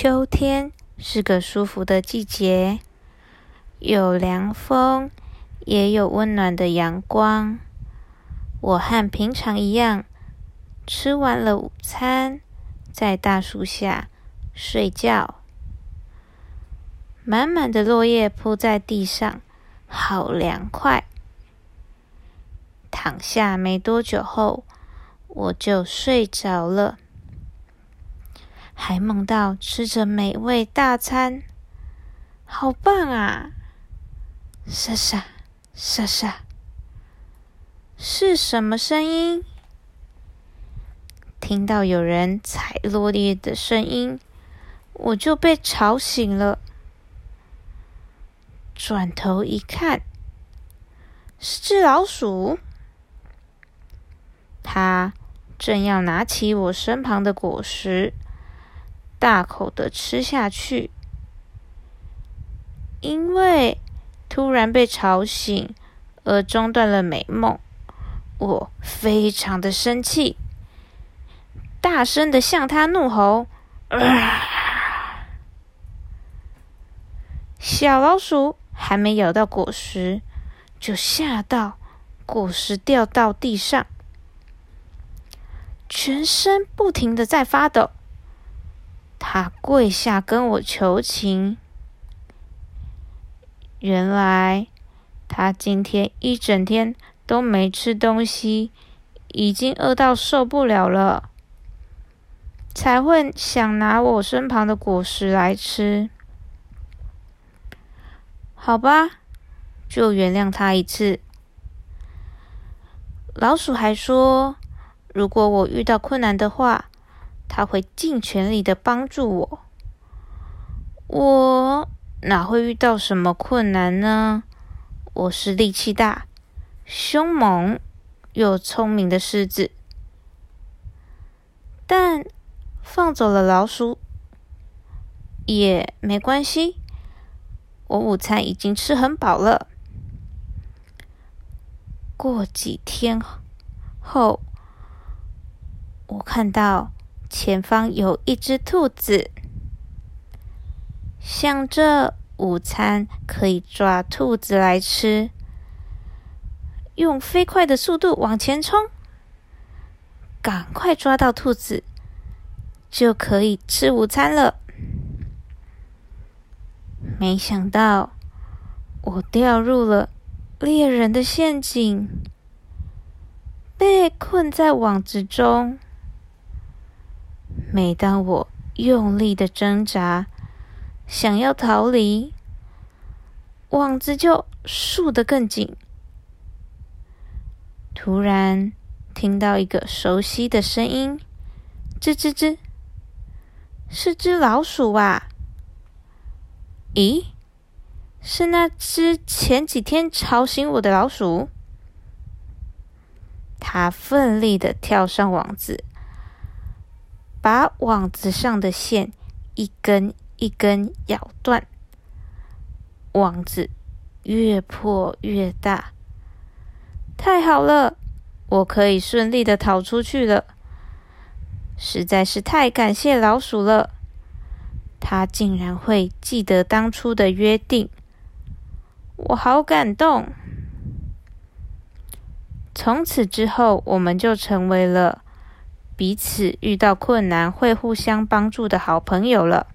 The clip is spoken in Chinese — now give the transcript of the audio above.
秋天是个舒服的季节，有凉风，也有温暖的阳光。我和平常一样，吃完了午餐，在大树下睡觉。满满的落叶铺在地上，好凉快。躺下没多久后，我就睡着了。还梦到吃着美味大餐，好棒啊！沙沙沙沙，是什么声音？听到有人踩落叶的声音，我就被吵醒了。转头一看，是只老鼠，它正要拿起我身旁的果实。大口的吃下去，因为突然被吵醒而中断了美梦，我非常的生气，大声的向他怒吼：“小老鼠还没咬到果实，就吓到果实掉到地上，全身不停的在发抖。”他跪下跟我求情。原来他今天一整天都没吃东西，已经饿到受不了了，才会想拿我身旁的果实来吃。好吧，就原谅他一次。老鼠还说，如果我遇到困难的话。他会尽全力的帮助我，我哪会遇到什么困难呢？我是力气大、凶猛又聪明的狮子，但放走了老鼠也没关系，我午餐已经吃很饱了。过几天后，我看到。前方有一只兔子，想着午餐可以抓兔子来吃，用飞快的速度往前冲，赶快抓到兔子，就可以吃午餐了。没想到我掉入了猎人的陷阱，被困在网子中。每当我用力的挣扎，想要逃离，网子就束得更紧。突然听到一个熟悉的声音：“吱吱吱，是只老鼠啊！”咦，是那只前几天吵醒我的老鼠。它奋力的跳上网子。把网子上的线一根一根咬断，网子越破越大。太好了，我可以顺利的逃出去了。实在是太感谢老鼠了，它竟然会记得当初的约定，我好感动。从此之后，我们就成为了。彼此遇到困难会互相帮助的好朋友了。